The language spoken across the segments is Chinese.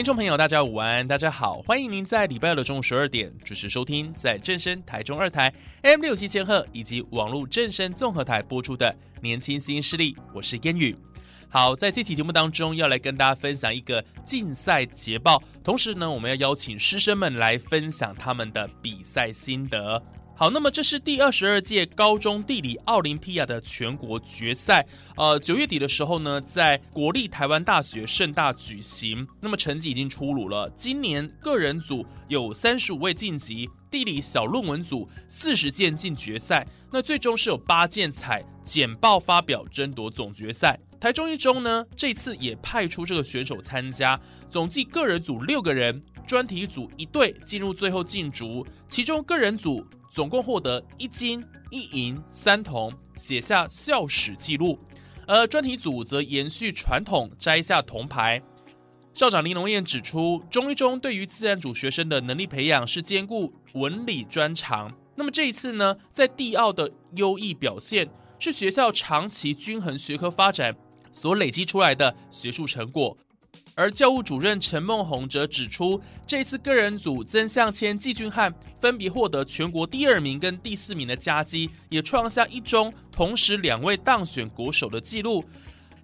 听众朋友，大家午安，大家好，欢迎您在礼拜二的中午十二点准时收听，在正声台中二台 M 六七千赫以及网络正声综合台播出的《年轻新势力》，我是烟雨。好，在这期节目当中，要来跟大家分享一个竞赛捷报，同时呢，我们要邀请师生们来分享他们的比赛心得。好，那么这是第二十二届高中地理奥林匹亚的全国决赛。呃，九月底的时候呢，在国立台湾大学盛大举行。那么成绩已经出炉了，今年个人组有三十五位晋级，地理小论文组四十件进决赛。那最终是有八件采简报发表争夺总决赛。台中一中呢，这次也派出这个选手参加，总计个人组六个人，专题组一队进入最后竞逐，其中个人组。总共获得一金一银三铜，写下校史记录。而专题组则延续传统，摘下铜牌。校长林龙燕指出，中一中对于自然组学生的能力培养是兼顾文理专长。那么这一次呢，在地奥的优异表现，是学校长期均衡学科发展所累积出来的学术成果。而教务主任陈梦红则指出，这次个人组曾向谦、季俊汉分别获得全国第二名跟第四名的佳绩，也创下一中同时两位当选国手的纪录。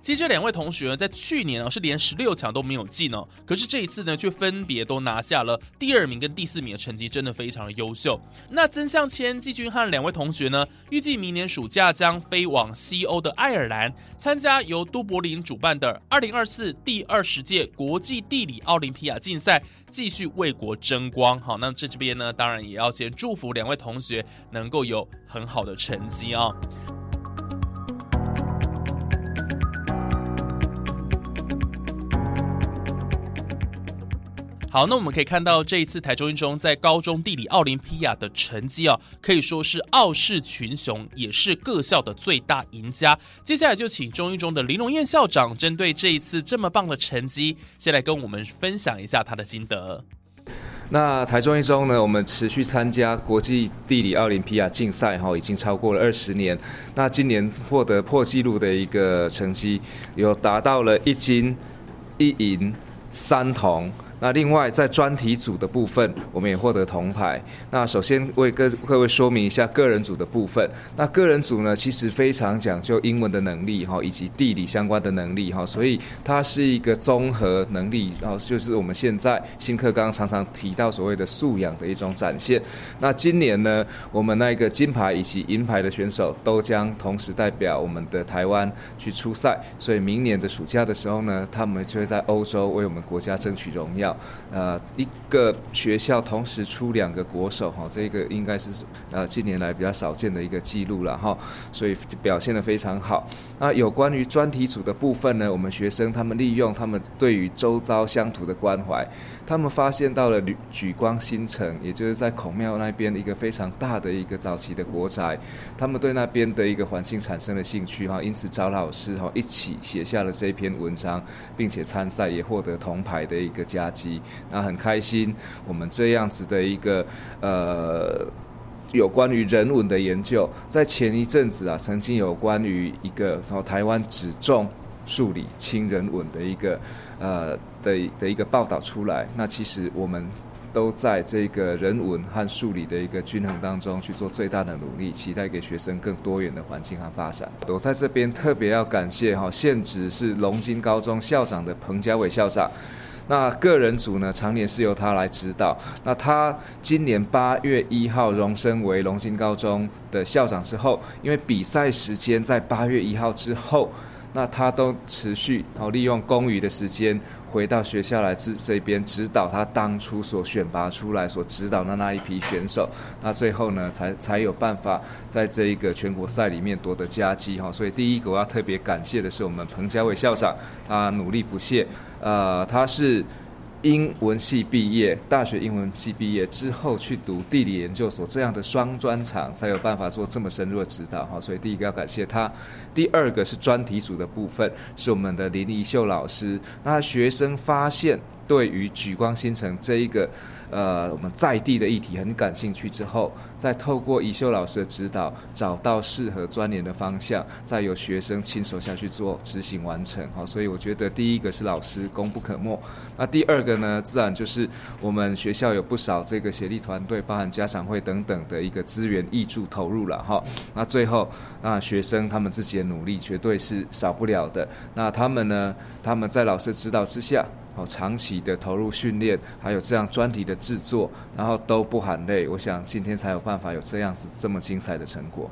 其实这两位同学呢，在去年啊是连十六强都没有进哦，可是这一次呢，却分别都拿下了第二名跟第四名的成绩，真的非常的优秀。那曾向谦、季军汉两位同学呢，预计明年暑假将飞往西欧的爱尔兰，参加由都柏林主办的二零二四第二十届国际地理奥林匹亚竞赛，继续为国争光。好，那这这边呢，当然也要先祝福两位同学能够有很好的成绩啊。好，那我们可以看到这一次台中一中在高中地理奥林匹亚的成绩啊，可以说是傲视群雄，也是各校的最大赢家。接下来就请中一中的林龙燕校长针对这一次这么棒的成绩，先来跟我们分享一下他的心得。那台中一中呢，我们持续参加国际地理奥林匹亚竞赛哈，已经超过了二十年。那今年获得破纪录的一个成绩，有达到了一金一银三铜。那另外在专题组的部分，我们也获得铜牌。那首先为各各位说明一下个人组的部分。那个人组呢，其实非常讲究英文的能力哈，以及地理相关的能力哈，所以它是一个综合能力，然后就是我们现在新课纲常常提到所谓的素养的一种展现。那今年呢，我们那个金牌以及银牌的选手都将同时代表我们的台湾去出赛，所以明年的暑假的时候呢，他们就会在欧洲为我们国家争取荣耀。呃，一个学校同时出两个国手哈，这个应该是呃近年来比较少见的一个记录了哈，所以表现的非常好。那有关于专题组的部分呢，我们学生他们利用他们对于周遭乡土的关怀。他们发现到了举举光新城，也就是在孔庙那边的一个非常大的一个早期的国宅，他们对那边的一个环境产生了兴趣哈，因此找老师哈一起写下了这篇文章，并且参赛也获得铜牌的一个佳绩，那很开心。我们这样子的一个呃有关于人文的研究，在前一阵子啊，曾经有关于一个然后台湾只重数理轻人文的一个呃。的的一个报道出来，那其实我们都在这个人文和数理的一个均衡当中去做最大的努力，期待给学生更多元的环境和发展。我在这边特别要感谢哈，现职是龙津高中校长的彭家伟校长。那个人组呢，常年是由他来指导。那他今年八月一号荣升为龙兴高中的校长之后，因为比赛时间在八月一号之后。那他都持续哦利用公余的时间回到学校来这这边指导他当初所选拔出来所指导的那一批选手，那最后呢才才有办法在这一个全国赛里面夺得佳绩哈。所以第一个我要特别感谢的是我们彭家伟校长，他努力不懈，呃，他是。英文系毕业，大学英文系毕业之后去读地理研究所，这样的双专长才有办法做这么深入的指导哈。所以第一个要感谢他，第二个是专题组的部分，是我们的林怡秀老师。那学生发现对于举光新城这一个。呃，我们在地的议题很感兴趣之后，再透过宜秀老师的指导，找到适合钻研的方向，再由学生亲手下去做执行完成。好，所以我觉得第一个是老师功不可没。那第二个呢，自然就是我们学校有不少这个协力团队，包含家长会等等的一个资源挹注投入了哈。那最后，那学生他们自己的努力绝对是少不了的。那他们呢，他们在老师指导之下。哦，长期的投入训练，还有这样专题的制作，然后都不喊累，我想今天才有办法有这样子这么精彩的成果。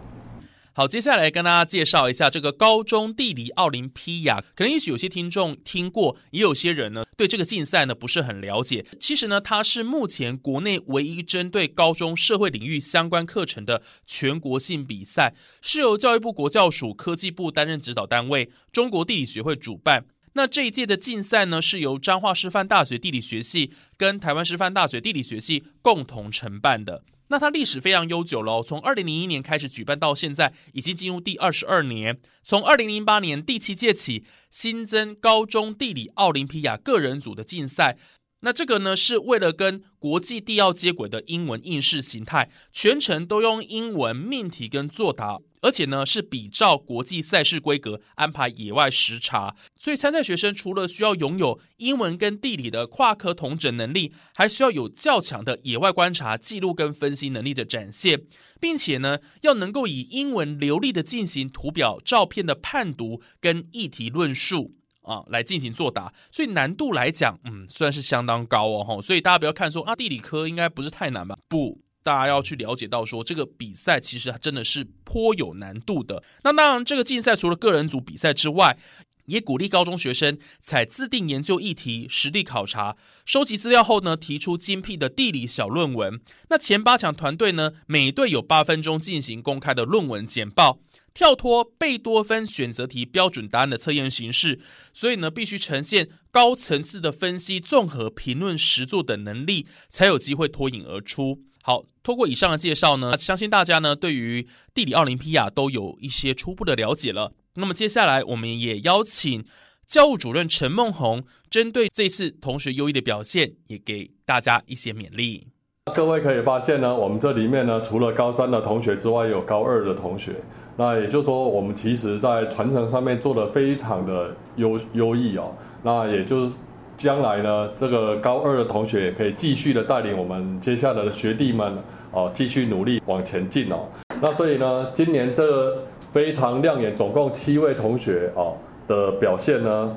好，接下来跟大家介绍一下这个高中地理奥林匹亚。可能也许有些听众听过，也有些人呢对这个竞赛呢不是很了解。其实呢，它是目前国内唯一针对高中社会领域相关课程的全国性比赛，是由教育部国教署科技部担任指导单位，中国地理学会主办。那这一届的竞赛呢，是由彰化师范大学地理学系跟台湾师范大学地理学系共同承办的。那它历史非常悠久了，从二零零一年开始举办到现在，已经进入第二十二年。从二零零八年第七届起，新增高中地理奥林匹亚个人组的竞赛。那这个呢，是为了跟国际地奥接轨的英文应试形态，全程都用英文命题跟作答。而且呢，是比照国际赛事规格安排野外时查，所以参赛学生除了需要拥有英文跟地理的跨科同整能力，还需要有较强的野外观察、记录跟分析能力的展现，并且呢，要能够以英文流利的进行图表、照片的判读跟议题论述啊，来进行作答。所以难度来讲，嗯，算是相当高哦，吼。所以大家不要看说啊，地理科应该不是太难吧？不。大家要去了解到，说这个比赛其实真的是颇有难度的。那当然，这个竞赛除了个人组比赛之外，也鼓励高中学生采自定研究议题、实地考察、收集资料后呢，提出精辟的地理小论文。那前八强团队呢，每队有八分钟进行公开的论文简报，跳脱贝多芬选择题标准答案的测验形式，所以呢，必须呈现高层次的分析、综合评论、实作等能力，才有机会脱颖而出。好，通过以上的介绍呢，相信大家呢对于地理奥林匹亚都有一些初步的了解了。那么接下来，我们也邀请教务主任陈梦红，针对这次同学优异的表现，也给大家一些勉励。各位可以发现呢，我们这里面呢，除了高三的同学之外，有高二的同学。那也就是说，我们其实在传承上面做的非常的优优异哦。那也就是。将来呢，这个高二的同学也可以继续的带领我们接下来的学弟们哦，继续努力往前进哦。那所以呢，今年这非常亮眼，总共七位同学哦的表现呢，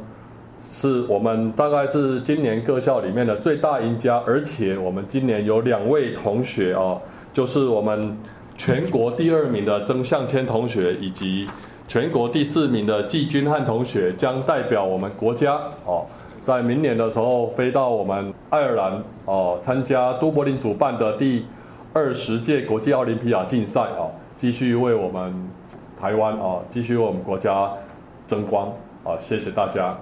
是我们大概是今年各校里面的最大赢家。而且我们今年有两位同学哦，就是我们全国第二名的曾向谦同学，以及全国第四名的季军汉同学，将代表我们国家哦。在明年的时候，飞到我们爱尔兰哦，参加都柏林主办的第二十届国际奥林匹亚竞赛哦，继续为我们台湾哦，继续为我们国家争光啊！谢谢大家。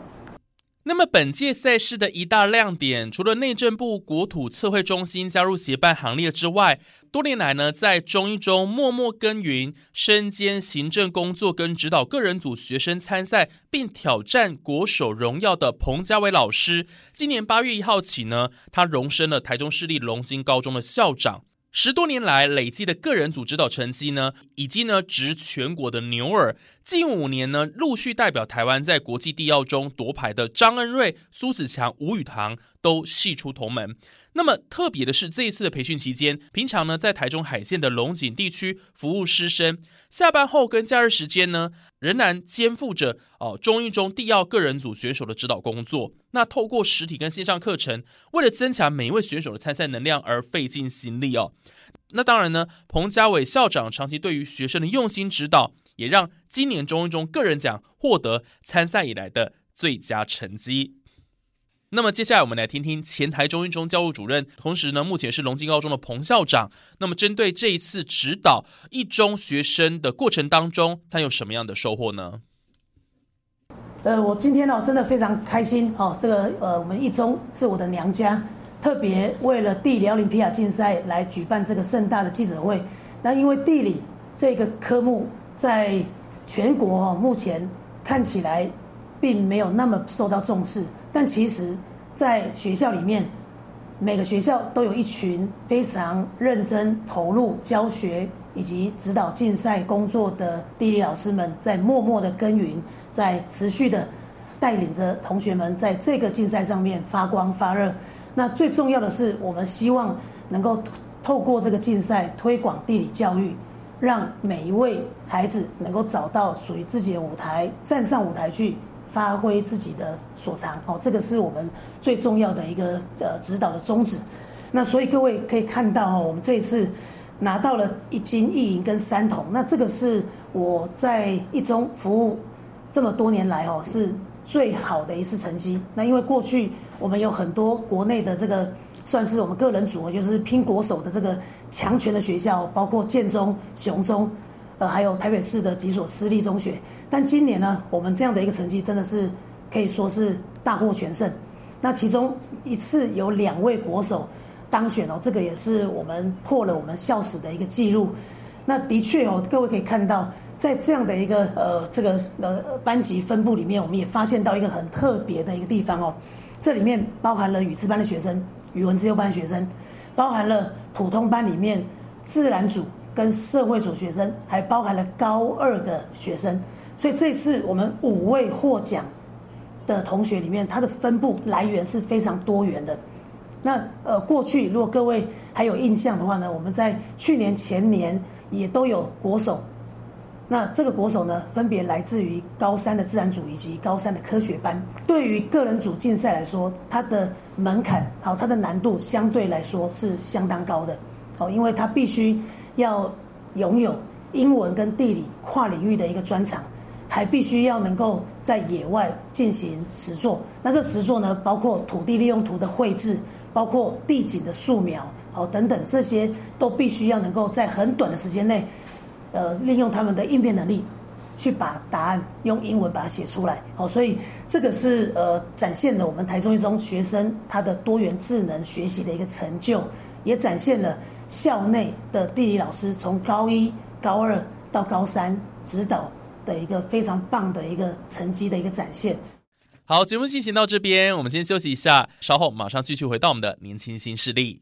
那么本届赛事的一大亮点，除了内政部国土测绘中心加入协办行列之外，多年来呢，在中一中默默耕耘、身兼行政工作跟指导个人组学生参赛，并挑战国手荣耀的彭家伟老师，今年八月一号起呢，他荣升了台中市立龙津高中的校长。十多年来累积的个人组指导成绩呢，以及呢值全国的牛耳。近五年呢，陆续代表台湾在国际地奥中夺牌的张恩瑞、苏子强、吴宇堂都系出同门。那么特别的是，这一次的培训期间，平常呢在台中海线的龙井地区服务师生，下班后跟假日时间呢，仍然肩负着哦中一中地奥个人组选手的指导工作。那透过实体跟线上课程，为了增强每一位选手的参赛能量而费尽心力哦。那当然呢，彭家伟校长长期对于学生的用心指导，也让今年中一中个人奖获得参赛以来的最佳成绩。那么接下来我们来听听前台中一中教务主任，同时呢目前是龙津高中的彭校长。那么针对这一次指导一中学生的过程当中，他有什么样的收获呢？呃，我今天呢真的非常开心哦，这个呃我们一中是我的娘家，特别为了地理奥林匹亚竞赛来举办这个盛大的记者会。那因为地理这个科目在全国哦目前看起来并没有那么受到重视。但其实，在学校里面，每个学校都有一群非常认真投入教学以及指导竞赛工作的地理老师们，在默默的耕耘，在持续的带领着同学们在这个竞赛上面发光发热。那最重要的是，我们希望能够透过这个竞赛推广地理教育，让每一位孩子能够找到属于自己的舞台，站上舞台去。发挥自己的所长哦，这个是我们最重要的一个呃指导的宗旨。那所以各位可以看到哦，我们这一次拿到了一金一银跟三铜。那这个是我在一中服务这么多年来哦，是最好的一次成绩。那因为过去我们有很多国内的这个算是我们个人组合，就是拼国手的这个强权的学校，包括建中、雄中，呃，还有台北市的几所私立中学。但今年呢，我们这样的一个成绩真的是可以说是大获全胜。那其中一次有两位国手当选哦，这个也是我们破了我们校史的一个记录。那的确哦，各位可以看到，在这样的一个呃这个呃班级分布里面，我们也发现到一个很特别的一个地方哦。这里面包含了语字班的学生、语文自由班学生，包含了普通班里面自然组跟社会组学生，还包含了高二的学生。所以这次我们五位获奖的同学里面，他的分布来源是非常多元的。那呃，过去如果各位还有印象的话呢，我们在去年前年也都有国手。那这个国手呢，分别来自于高三的自然组以及高三的科学班。对于个人组竞赛来说，它的门槛好，它的难度相对来说是相当高的。哦，因为它必须要拥有英文跟地理跨领域的一个专长。还必须要能够在野外进行实作，那这实作呢，包括土地利用图的绘制，包括地景的素描，好等等，这些都必须要能够在很短的时间内，呃，利用他们的应变能力，去把答案用英文把它写出来。好，所以这个是呃，展现了我们台中一中学生他的多元智能学习的一个成就，也展现了校内的地理老师从高一、高二到高三指导。的一个非常棒的一个成绩的一个展现。好，节目进行到这边，我们先休息一下，稍后马上继续回到我们的年轻新势力。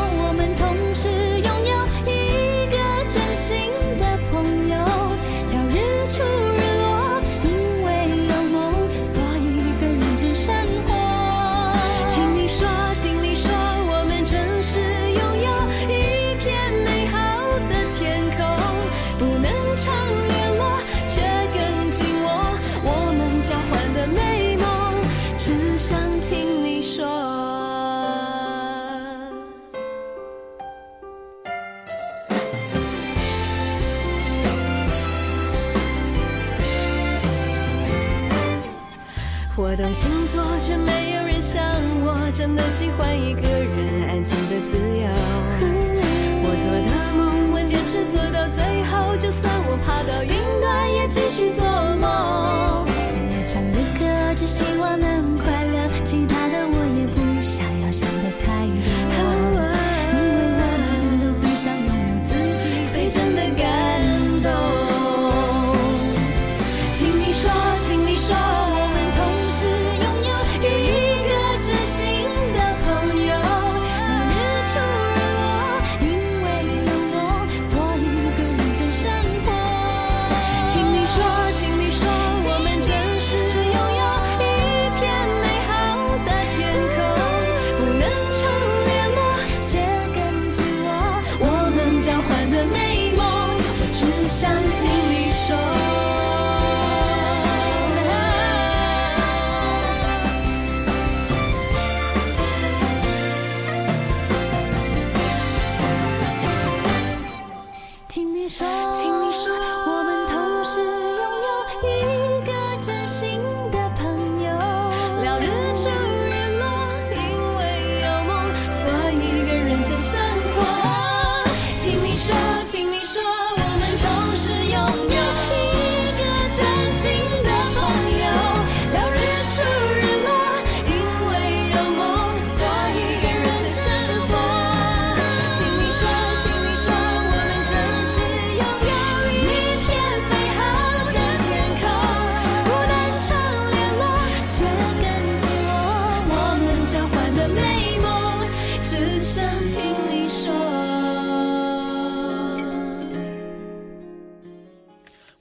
一个人安静的自由。我做的梦，我坚持做到最后，就算我爬到云端，也继续做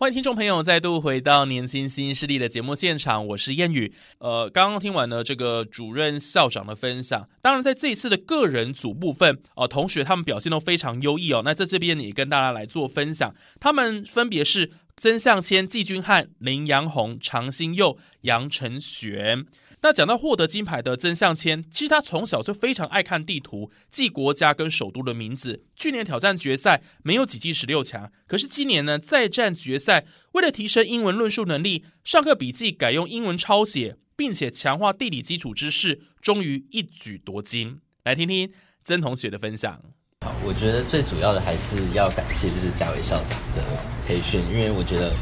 欢迎听众朋友再度回到《年轻新势力》的节目现场，我是燕语。呃，刚刚听完了这个主任校长的分享，当然在这一次的个人组部分，呃、同学他们表现都非常优异哦。那在这边也跟大家来做分享，他们分别是曾向谦、季军汉、林阳宏、常新佑、杨晨璇。那讲到获得金牌的曾向谦，其实他从小就非常爱看地图，记国家跟首都的名字。去年挑战决赛没有挤进十六强，可是今年呢再战决赛，为了提升英文论述能力，上课笔记改用英文抄写，并且强化地理基础知识，终于一举夺金。来听听曾同学的分享。好，我觉得最主要的还是要感谢就是嘉伟校长的培训，因为我觉得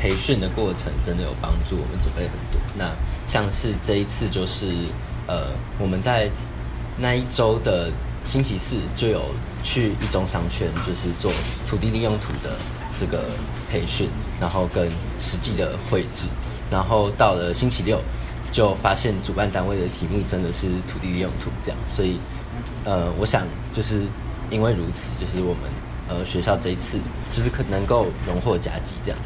培训的过程真的有帮助我们准备很多。那像是这一次就是呃我们在那一周的星期四就有去一中商圈，就是做土地利用图的这个培训，然后跟实际的绘制，然后到了星期六就发现主办单位的题目真的是土地利用图这样，所以呃，我想就是因为如此，就是我们呃学校这一次就是可能够荣获甲级这样。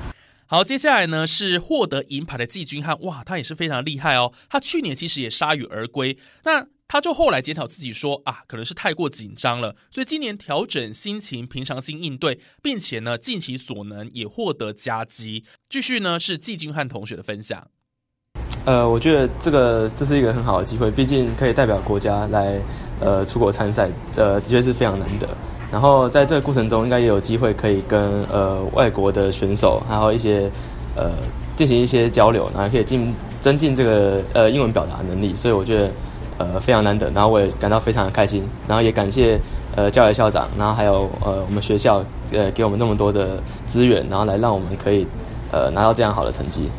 好，接下来呢是获得银牌的季军汉，哇，他也是非常厉害哦。他去年其实也铩羽而归，那他就后来检讨自己说啊，可能是太过紧张了，所以今年调整心情，平常心应对，并且呢尽其所能，也获得佳绩。继续呢是季军汉同学的分享。呃，我觉得这个这是一个很好的机会，毕竟可以代表国家来呃出国参赛，呃，的确是非常难得。然后在这个过程中，应该也有机会可以跟呃外国的选手，还有一些呃进行一些交流，然后可以进增进这个呃英文表达能力。所以我觉得呃非常难得，然后我也感到非常的开心，然后也感谢呃教育校长，然后还有呃我们学校呃给我们那么多的资源，然后来让我们可以呃拿到这样好的成绩。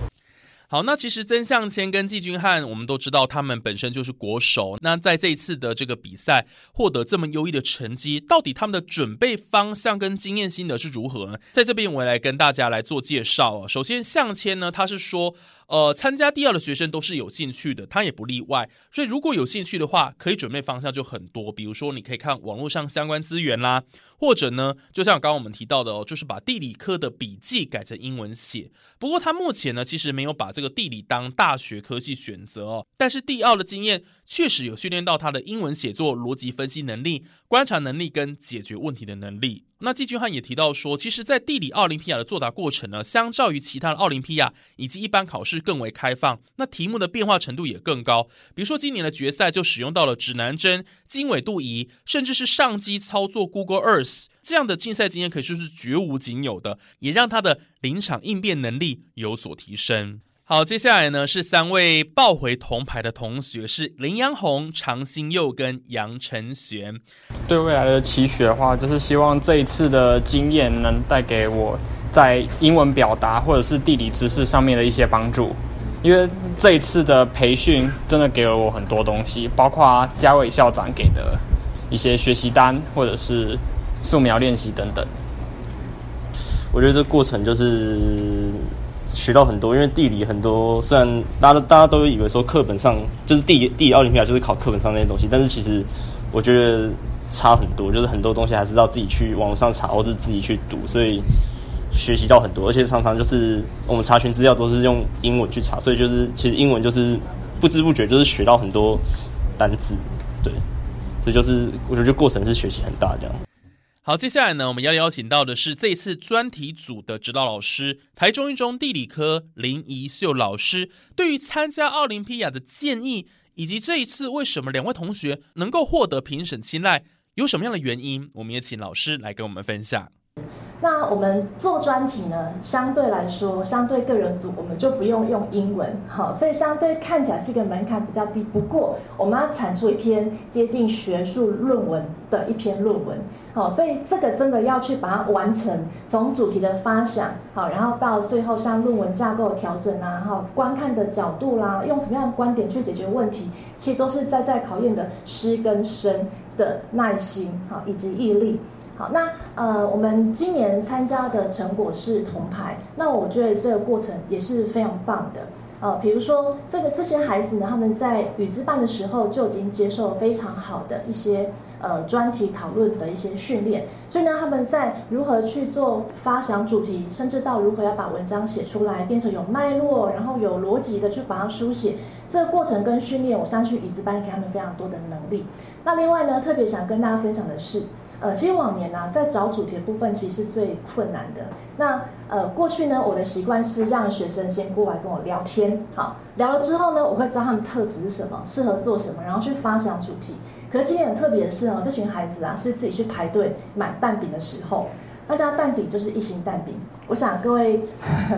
好，那其实曾向谦跟季军汉，我们都知道他们本身就是国手。那在这一次的这个比赛获得这么优异的成绩，到底他们的准备方向跟经验心得是如何呢？在这边我来跟大家来做介绍啊。首先，向谦呢，他是说，呃，参加第二的学生都是有兴趣的，他也不例外。所以如果有兴趣的话，可以准备方向就很多，比如说你可以看网络上相关资源啦，或者呢，就像刚刚我们提到的哦，就是把地理科的笔记改成英文写。不过他目前呢，其实没有把这个地理当大学科系选择哦，但是第二的经验确实有训练到他的英文写作、逻辑分析能力、观察能力跟解决问题的能力。那季军汉也提到说，其实，在地理奥林匹亚的作答过程呢，相较于其他的奥林匹亚以及一般考试更为开放，那题目的变化程度也更高。比如说今年的决赛就使用到了指南针、经纬度仪，甚至是上机操作 Google Earth 这样的竞赛经验，可以说是绝无仅有的，也让他的临场应变能力有所提升。好，接下来呢是三位抱回铜牌的同学，是林阳红、常新佑跟杨晨璇。对未来的期许的话，就是希望这一次的经验能带给我在英文表达或者是地理知识上面的一些帮助。因为这一次的培训真的给了我很多东西，包括嘉伟校长给的一些学习单，或者是素描练习等等。我觉得这过程就是学到很多，因为地理很多，虽然大家大家都以为说课本上就是地地理奥林匹亚就是考课本上那些东西，但是其实我觉得差很多，就是很多东西还是要自己去网上查，或是自己去读，所以学习到很多，而且常常就是我们查询资料都是用英文去查，所以就是其实英文就是不知不觉就是学到很多单字，对，所以就是我觉得过程是学习很大这样。好，接下来呢，我们要邀请到的是这次专题组的指导老师，台中一中地理科林怡秀老师，对于参加奥林匹亚的建议，以及这一次为什么两位同学能够获得评审青睐，有什么样的原因，我们也请老师来跟我们分享。那我们做专题呢，相对来说，相对个人组，我们就不用用英文，好，所以相对看起来是一个门槛比较低。不过，我们要产出一篇接近学术论文的一篇论文，好，所以这个真的要去把它完成，从主题的发想，好，然后到最后像论文架构调整啊，哈，观看的角度啦，用什么样的观点去解决问题，其实都是在在考验的师跟生的耐心，好，以及毅力。好，那呃，我们今年参加的成果是铜牌，那我觉得这个过程也是非常棒的。呃，比如说这个这些孩子呢，他们在语资班的时候就已经接受非常好的一些呃专题讨论的一些训练，所以呢，他们在如何去做发想主题，甚至到如何要把文章写出来，变成有脉络，然后有逻辑的去把它书写，这个过程跟训练，我相信语资班给他们非常多的能力。那另外呢，特别想跟大家分享的是。呃，其实往年呢，在找主题的部分，其实是最困难的。那呃，过去呢，我的习惯是让学生先过来跟我聊天，好，聊了之后呢，我会知道他们特质是什么，适合做什么，然后去发想主题。可是今天很特别的是哦，这群孩子啊，是自己去排队买蛋饼的时候。那家蛋饼就是一星蛋饼，我想各位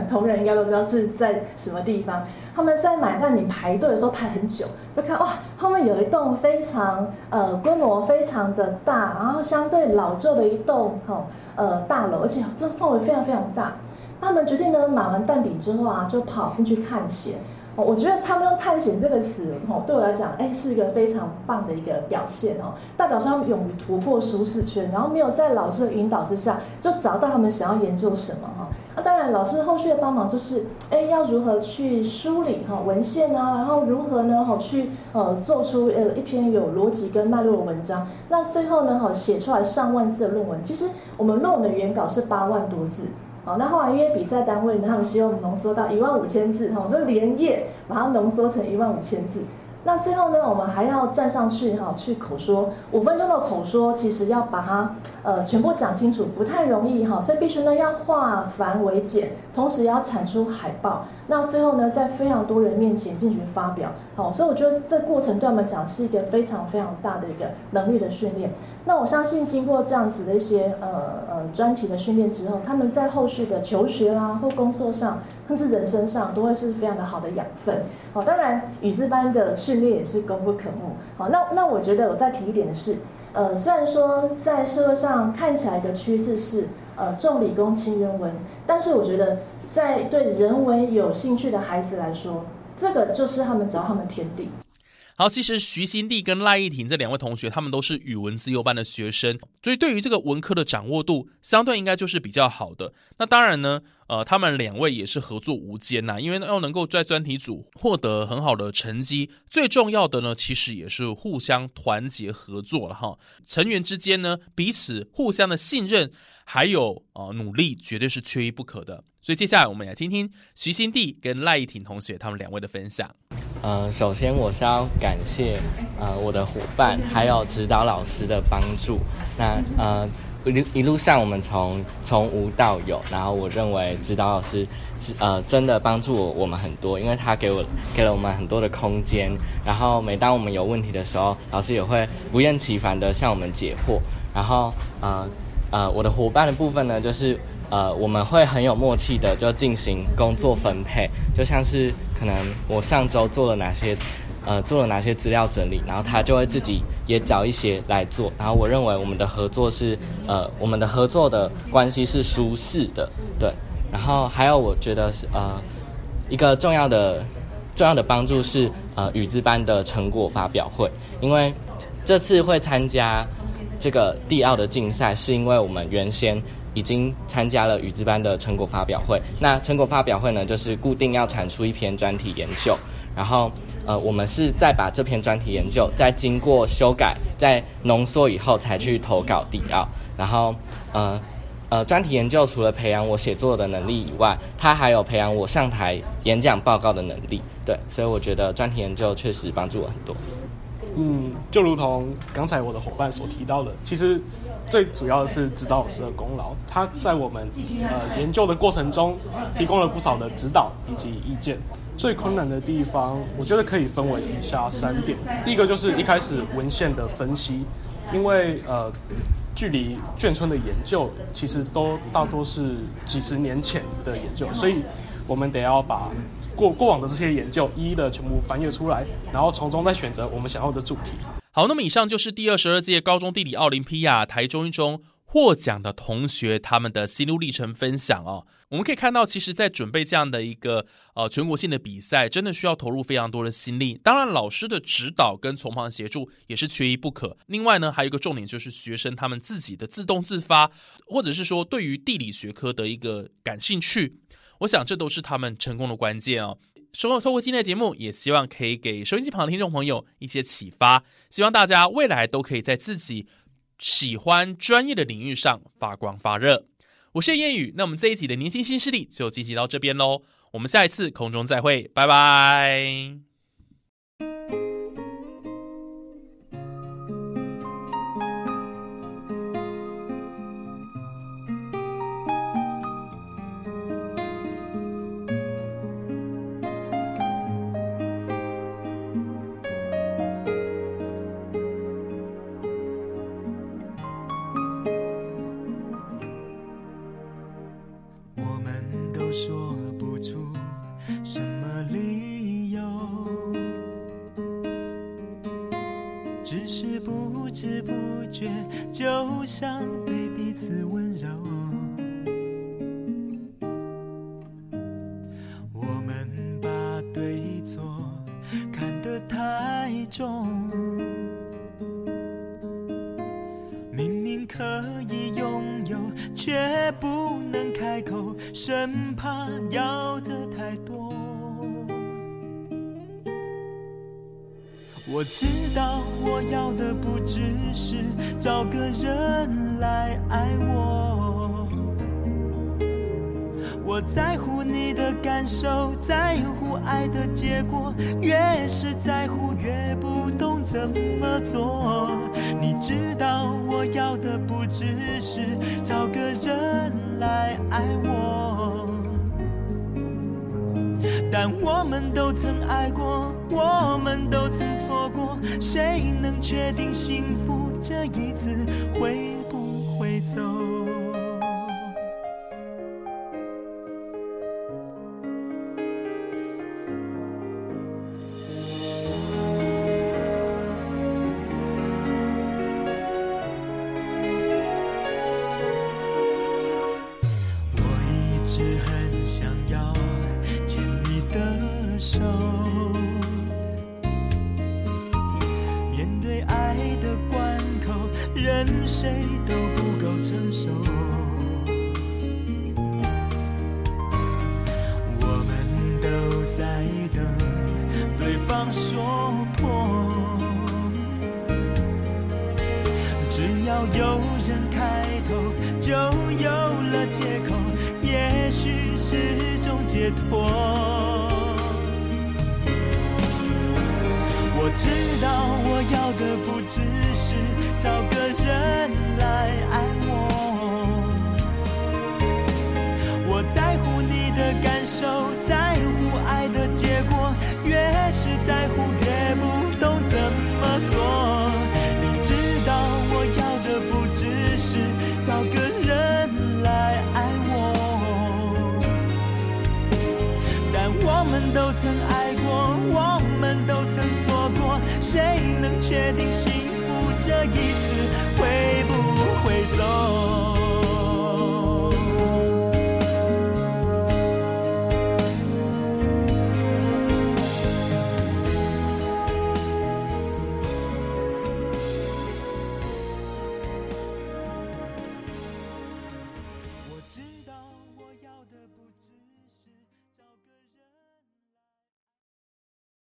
同仁应该都知道是在什么地方。他们在买蛋饼排队的时候排很久，就看哇，后面有一栋非常呃规模非常的大，然后相对老旧的一栋哈呃大楼，而且这范围非常非常大。他们决定呢买完蛋饼之后啊，就跑进去探险我觉得他们用探险这个词，哦，对我来讲，哎，是一个非常棒的一个表现哦，代表他们勇于突破舒适圈，然后没有在老师的引导之下，就找到他们想要研究什么哈。那当然，老师后续的帮忙就是，哎，要如何去梳理哈文献啊，然后如何呢，哈去呃做出呃一篇有逻辑跟脉络的文章。那最后呢，哈写出来上万字的论文，其实我们论文的原稿是八万多字。好，那后来因为比赛单位呢，他们希望浓缩到一万五千字，哈，我就连夜把它浓缩成一万五千字。那最后呢，我们还要站上去哈，去口说五分钟的口说，其实要把它呃全部讲清楚，不太容易哈，所以必须呢要化繁为简，同时要产出海报。那最后呢，在非常多人面前进行发表，好，所以我觉得这过程对我们讲是一个非常非常大的一个能力的训练。那我相信经过这样子的一些呃呃专题的训练之后，他们在后续的求学啦或工作上，甚至人生上，都会是非常的好的养分。好，当然语字班的训练也是功不可没。好，那那我觉得我再提一点的是，呃，虽然说在社会上看起来的趋势是呃重理工轻人文，但是我觉得。在对人文有兴趣的孩子来说，这个就是他们找他们天地。好，其实徐新娣跟赖艺婷这两位同学，他们都是语文自由班的学生，所以对于这个文科的掌握度，相对应该就是比较好的。那当然呢，呃，他们两位也是合作无间呐，因为要能够在专题组获得很好的成绩，最重要的呢，其实也是互相团结合作了哈。成员之间呢，彼此互相的信任，还有呃努力，绝对是缺一不可的。所以接下来我们来听听徐新娣跟赖艺婷同学他们两位的分享。呃，首先我是要感谢呃我的伙伴还有指导老师的帮助。那呃一一路上我们从从无到有，然后我认为指导老师呃真的帮助我我们很多，因为他给我给了我们很多的空间。然后每当我们有问题的时候，老师也会不厌其烦的向我们解惑。然后呃呃我的伙伴的部分呢，就是。呃，我们会很有默契的就进行工作分配，就像是可能我上周做了哪些，呃，做了哪些资料整理，然后他就会自己也找一些来做，然后我认为我们的合作是，呃，我们的合作的关系是舒适的，对，然后还有我觉得是呃，一个重要的重要的帮助是呃语字班的成果发表会，因为这次会参加这个地奥的竞赛，是因为我们原先。已经参加了语字班的成果发表会。那成果发表会呢，就是固定要产出一篇专题研究，然后呃，我们是再把这篇专题研究再经过修改、再浓缩以后，才去投稿地奥。然后呃呃，专题研究除了培养我写作的能力以外，它还有培养我上台演讲报告的能力。对，所以我觉得专题研究确实帮助我很多。嗯，就如同刚才我的伙伴所提到的，其实。最主要的是指导老师的功劳，他在我们呃研究的过程中提供了不少的指导以及意见。最困难的地方，我觉得可以分为以下三点。第一个就是一开始文献的分析，因为呃距离眷村的研究其实都大多是几十年前的研究，所以我们得要把过过往的这些研究一一的全部翻阅出来，然后从中再选择我们想要的主题。好，那么以上就是第二十二届高中地理奥林匹亚台中一中获奖的同学他们的心路历程分享哦。我们可以看到，其实，在准备这样的一个呃全国性的比赛，真的需要投入非常多的心力。当然，老师的指导跟从旁协助也是缺一不可。另外呢，还有一个重点就是学生他们自己的自动自发，或者是说对于地理学科的一个感兴趣，我想这都是他们成功的关键哦。说透过今天的节目，也希望可以给收音机旁的听众朋友一些启发。希望大家未来都可以在自己喜欢专业的领域上发光发热。我是燕宇，那我们这一集的年轻新势力就进行到这边喽。我们下一次空中再会，拜拜。生怕要的太多，我知道我要的不只是找个人来爱我，我在乎你的感受，在乎爱的结果，越是在乎越不懂怎么做。你知道我要的不只是找个人来爱我。但我们都曾爱过，我们都曾错过，谁能确定幸福这一次会不会走？找个走？